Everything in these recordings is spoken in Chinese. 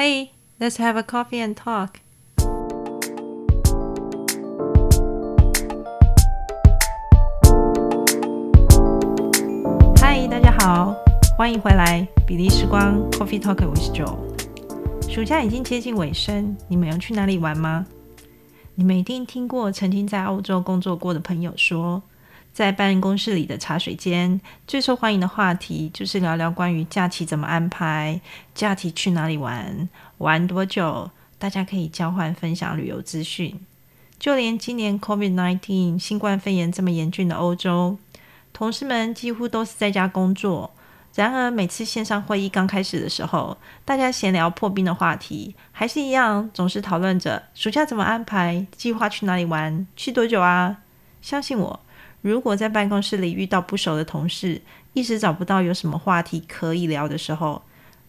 Hey, let's have a coffee and talk. 嗨，大家好，欢迎回来，比利时光 Coffee Talk with Joe。暑假已经接近尾声，你们有去哪里玩吗？你们一定听过曾经在欧洲工作过的朋友说，在办公室里的茶水间，最受欢迎的话题就是聊聊关于假期怎么安排，假期去哪里玩，玩多久，大家可以交换分享旅游资讯。就连今年 COVID-19 新冠肺炎这么严峻的欧洲，同事们几乎都是在家工作。然而，每次线上会议刚开始的时候，大家闲聊破冰的话题还是一样，总是讨论着暑假怎么安排，计划去哪里玩，去多久啊？相信我，如果在办公室里遇到不熟的同事，一时找不到有什么话题可以聊的时候，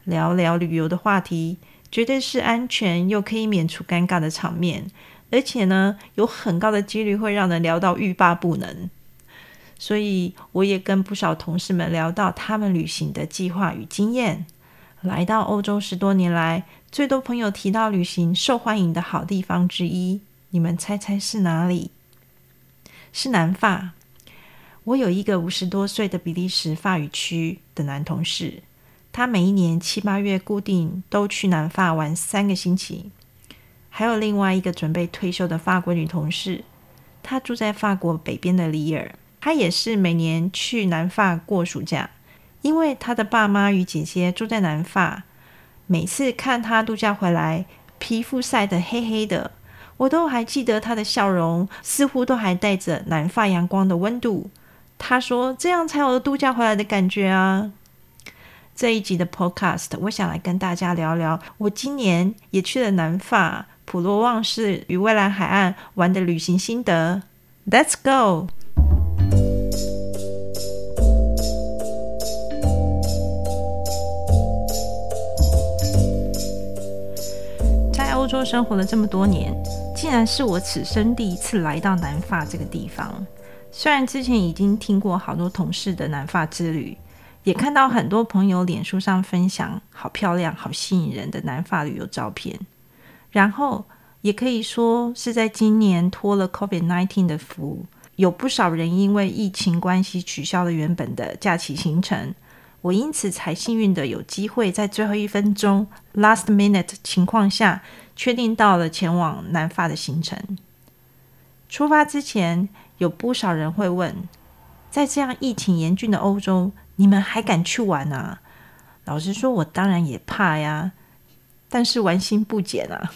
聊聊旅游的话题，绝对是安全又可以免除尴尬的场面，而且呢，有很高的几率会让人聊到欲罢不能。所以，我也跟不少同事们聊到他们旅行的计划与经验。来到欧洲十多年来，最多朋友提到旅行受欢迎的好地方之一，你们猜猜是哪里？是南法。我有一个五十多岁的比利时法语区的男同事，他每一年七八月固定都去南法玩三个星期。还有另外一个准备退休的法国女同事，她住在法国北边的里尔。她也是每年去南法过暑假，因为她的爸妈与姐姐住在南法。每次看她度假回来，皮肤晒得黑黑的，我都还记得他的笑容，似乎都还带着南法阳光的温度。他说：“这样才有度假回来的感觉啊！”这一集的 Podcast，我想来跟大家聊聊，我今年也去了南法普罗旺斯与蔚蓝海岸玩的旅行心得。Let's go！在欧洲生活了这么多年，竟然是我此生第一次来到南法这个地方。虽然之前已经听过好多同事的南法之旅，也看到很多朋友脸书上分享好漂亮、好吸引人的南法旅游照片，然后也可以说是在今年托了 COVID-19 的福，有不少人因为疫情关系取消了原本的假期行程。我因此才幸运的有机会在最后一分钟 （last minute） 情况下。确定到了前往南法的行程。出发之前，有不少人会问：在这样疫情严峻的欧洲，你们还敢去玩啊？老实说，我当然也怕呀，但是玩心不减啊，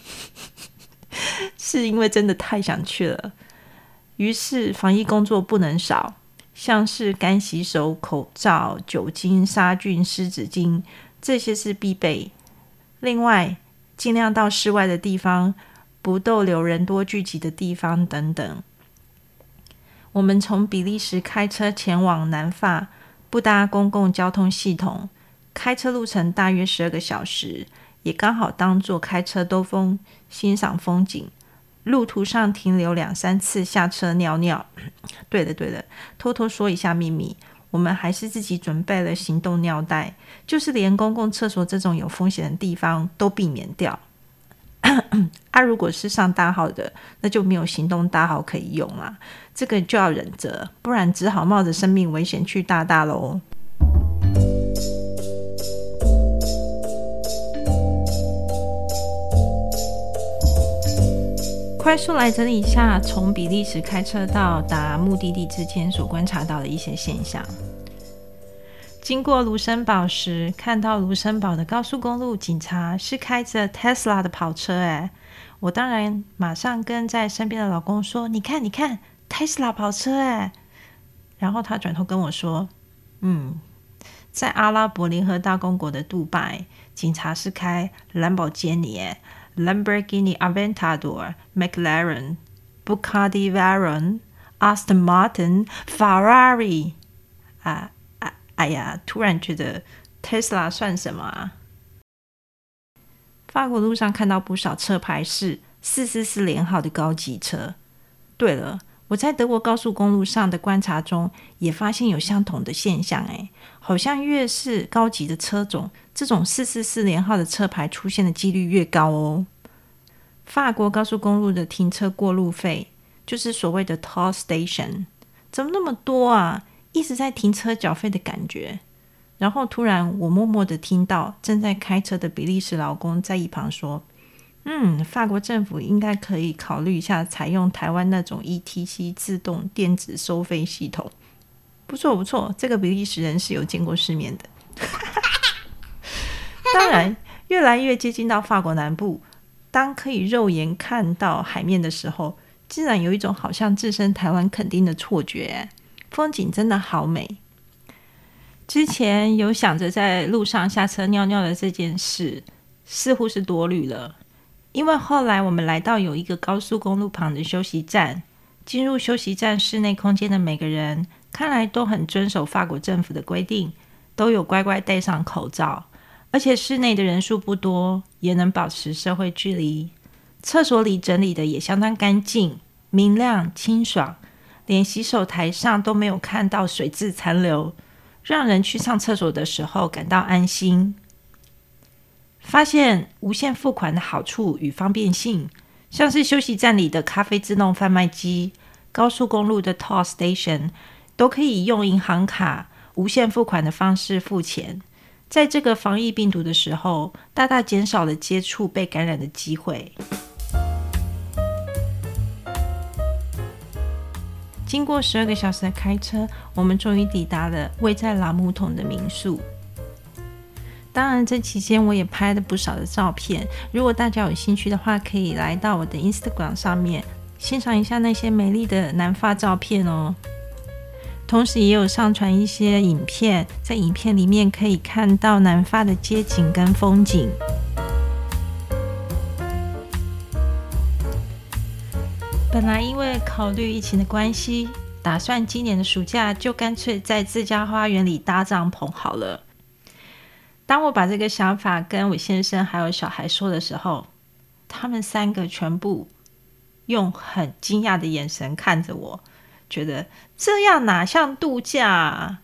是因为真的太想去了。于是防疫工作不能少，像是干洗手、口罩、酒精、杀菌、湿纸巾，这些是必备。另外，尽量到室外的地方，不逗留人多聚集的地方等等。我们从比利时开车前往南法，不搭公共交通系统，开车路程大约十二个小时，也刚好当做开车兜风、欣赏风景。路途上停留两三次，下车尿尿。对的对的，偷偷说一下秘密，我们还是自己准备了行动尿袋。就是连公共厕所这种有风险的地方都避免掉。啊，如果是上大号的，那就没有行动大号可以用啦。这个就要忍着，不然只好冒着生命危险去大大喽。快速来整理一下，从比利时开车到达目的地之间所观察到的一些现象。经过卢森堡时，看到卢森堡的高速公路警察是开着 Tesla 的跑车，哎，我当然马上跟在身边的老公说：“你看，你看，Tesla 跑车，哎。”然后他转头跟我说：“嗯，在阿拉伯联合大公国的杜拜，警察是开兰博基尼，Lamborghini Aventador、McLaren、Bugatti Veyron、Aston Martin、Ferrari 啊。”哎呀，突然觉得 Tesla 算什么啊？法国路上看到不少车牌是四四四连号的高级车。对了，我在德国高速公路上的观察中，也发现有相同的现象。诶，好像越是高级的车种，这种四四四连号的车牌出现的几率越高哦。法国高速公路的停车过路费，就是所谓的 toll station，怎么那么多啊？一直在停车缴费的感觉。然后突然，我默默的听到正在开车的比利时老公在一旁说。嗯，法国政府应该可以考虑一下采用台湾那种 ETC 自动电子收费系统，不错不错，这个比利时人是有见过世面的。当然，越来越接近到法国南部，当可以肉眼看到海面的时候，竟然有一种好像置身台湾垦丁的错觉，风景真的好美。之前有想着在路上下车尿尿的这件事，似乎是多虑了。因为后来我们来到有一个高速公路旁的休息站，进入休息站室内空间的每个人，看来都很遵守法国政府的规定，都有乖乖戴上口罩，而且室内的人数不多，也能保持社会距离。厕所里整理的也相当干净、明亮、清爽，连洗手台上都没有看到水渍残留，让人去上厕所的时候感到安心。发现无线付款的好处与方便性，像是休息站里的咖啡自动贩卖机、高速公路的 toll station，都可以用银行卡无线付款的方式付钱。在这个防疫病毒的时候，大大减少了接触被感染的机会。经过十二个小时的开车，我们终于抵达了位在拉木桶的民宿。当然，这期间我也拍了不少的照片。如果大家有兴趣的话，可以来到我的 Instagram 上面欣赏一下那些美丽的南发照片哦。同时，也有上传一些影片，在影片里面可以看到南发的街景跟风景。本来因为考虑疫情的关系，打算今年的暑假就干脆在自家花园里搭帐篷好了。当我把这个想法跟我先生还有小孩说的时候，他们三个全部用很惊讶的眼神看着我，觉得这样哪像度假？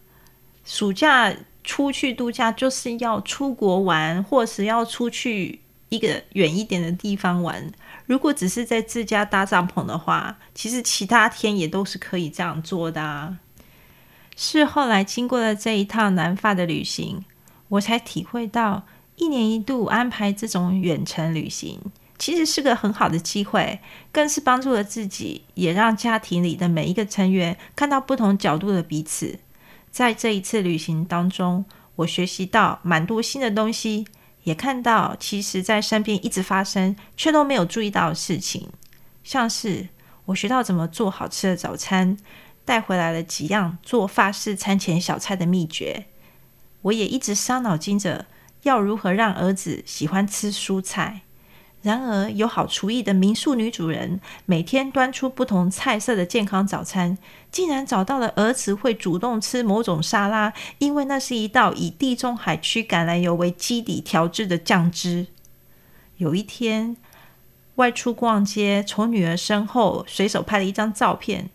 暑假出去度假就是要出国玩，或是要出去一个远一点的地方玩。如果只是在自家搭帐篷的话，其实其他天也都是可以这样做的啊。是后来经过了这一趟南法的旅行。我才体会到，一年一度安排这种远程旅行，其实是个很好的机会，更是帮助了自己，也让家庭里的每一个成员看到不同角度的彼此。在这一次旅行当中，我学习到蛮多新的东西，也看到其实在身边一直发生却都没有注意到的事情，像是我学到怎么做好吃的早餐，带回来了几样做法式餐前小菜的秘诀。我也一直伤脑筋着要如何让儿子喜欢吃蔬菜。然而，有好厨艺的民宿女主人每天端出不同菜色的健康早餐，竟然找到了儿子会主动吃某种沙拉，因为那是一道以地中海区橄榄油为基底调制的酱汁。有一天外出逛街，从女儿身后随手拍了一张照片，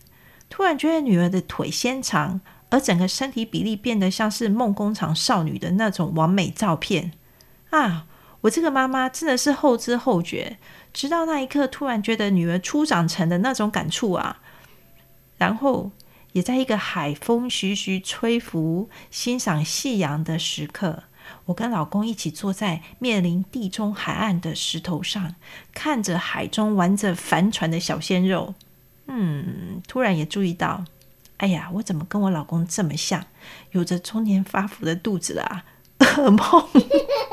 突然觉得女儿的腿纤长。而整个身体比例变得像是梦工厂少女的那种完美照片啊！我这个妈妈真的是后知后觉，直到那一刻突然觉得女儿初长成的那种感触啊！然后也在一个海风徐徐吹拂、欣赏夕阳的时刻，我跟老公一起坐在面临地中海岸的石头上，看着海中玩着帆船的小鲜肉。嗯，突然也注意到。哎呀，我怎么跟我老公这么像，有着中年发福的肚子啊？噩梦。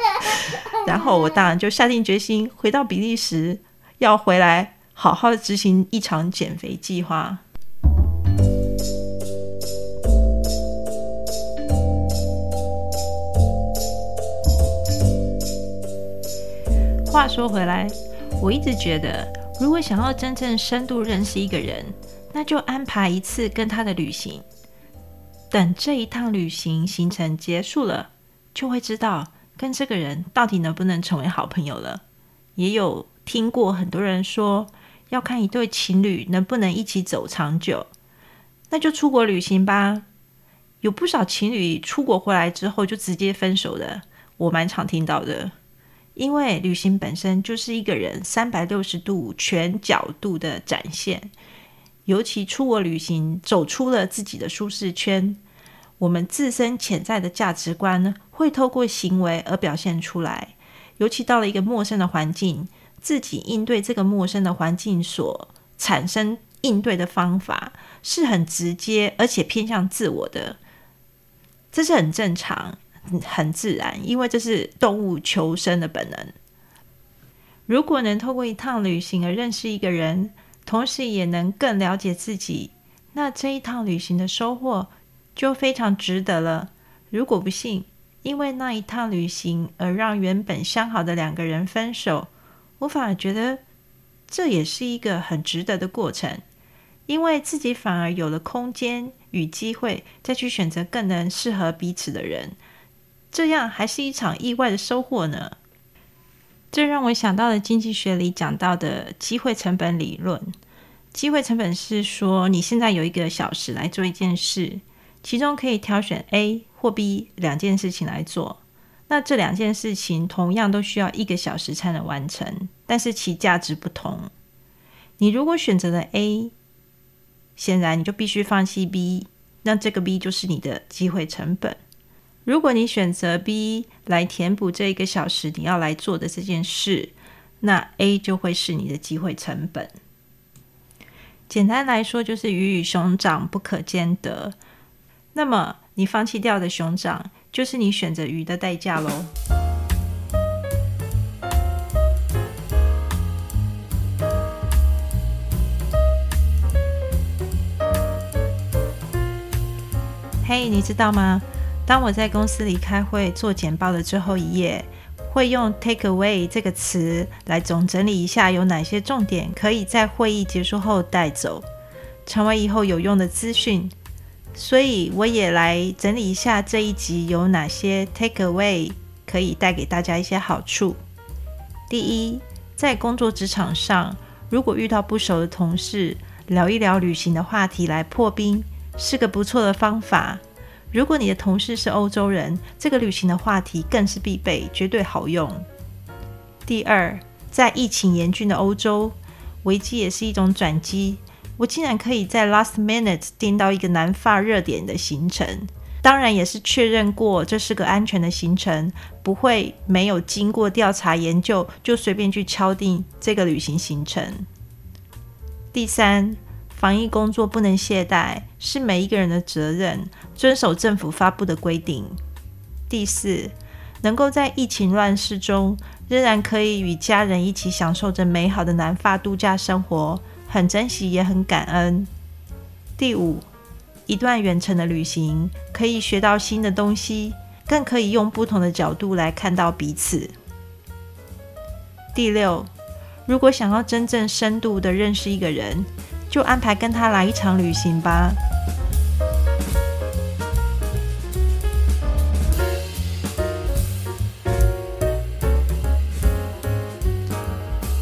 然后我当然就下定决心回到比利时，要回来好好执行一场减肥计划。话说回来，我一直觉得，如果想要真正深度认识一个人，那就安排一次跟他的旅行，等这一趟旅行行程结束了，就会知道跟这个人到底能不能成为好朋友了。也有听过很多人说，要看一对情侣能不能一起走长久，那就出国旅行吧。有不少情侣出国回来之后就直接分手的，我蛮常听到的。因为旅行本身就是一个人三百六十度全角度的展现，尤其出国旅行，走出了自己的舒适圈，我们自身潜在的价值观会透过行为而表现出来。尤其到了一个陌生的环境，自己应对这个陌生的环境所产生应对的方法，是很直接而且偏向自我的，这是很正常。很自然，因为这是动物求生的本能。如果能透过一趟旅行而认识一个人，同时也能更了解自己，那这一趟旅行的收获就非常值得了。如果不幸因为那一趟旅行而让原本相好的两个人分手，我反而觉得这也是一个很值得的过程，因为自己反而有了空间与机会再去选择更能适合彼此的人。这样还是一场意外的收获呢。这让我想到了经济学里讲到的机会成本理论。机会成本是说，你现在有一个小时来做一件事，其中可以挑选 A 或 B 两件事情来做。那这两件事情同样都需要一个小时才能完成，但是其价值不同。你如果选择了 A，显然你就必须放弃 B，那这个 B 就是你的机会成本。如果你选择 B 来填补这一个小时你要来做的这件事，那 A 就会是你的机会成本。简单来说，就是鱼与熊掌不可兼得。那么你放弃掉的熊掌，就是你选择鱼的代价喽。嘿，你知道吗？当我在公司里开会做简报的最后一页，会用 “take away” 这个词来总整理一下有哪些重点可以在会议结束后带走，成为以后有用的资讯。所以我也来整理一下这一集有哪些 “take away” 可以带给大家一些好处。第一，在工作职场上，如果遇到不熟的同事，聊一聊旅行的话题来破冰，是个不错的方法。如果你的同事是欧洲人，这个旅行的话题更是必备，绝对好用。第二，在疫情严峻的欧洲，危机也是一种转机。我竟然可以在 last minute 订到一个南法热点的行程，当然也是确认过这是个安全的行程，不会没有经过调查研究就随便去敲定这个旅行行程。第三。防疫工作不能懈怠，是每一个人的责任。遵守政府发布的规定。第四，能够在疫情乱世中，仍然可以与家人一起享受着美好的南法度假生活，很珍惜也很感恩。第五，一段远程的旅行可以学到新的东西，更可以用不同的角度来看到彼此。第六，如果想要真正深度的认识一个人，就安排跟他来一场旅行吧。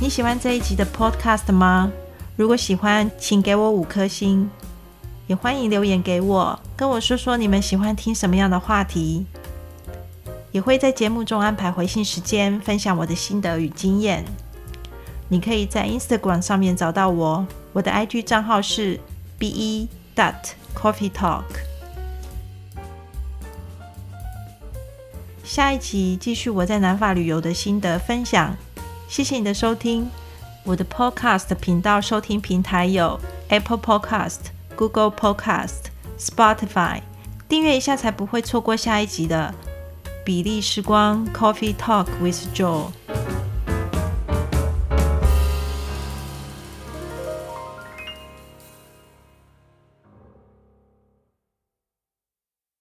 你喜欢这一集的 Podcast 吗？如果喜欢，请给我五颗星，也欢迎留言给我，跟我说说你们喜欢听什么样的话题。也会在节目中安排回信时间，分享我的心得与经验。你可以在 Instagram 上面找到我。我的 IG 账号是 be dot coffee talk。下一集继续我在南法旅游的心得分享。谢谢你的收听。我的 Podcast 频道收听平台有 Apple Podcast、Google Podcast、Spotify。订阅一下才不会错过下一集的比利时光 Coffee Talk with Joe。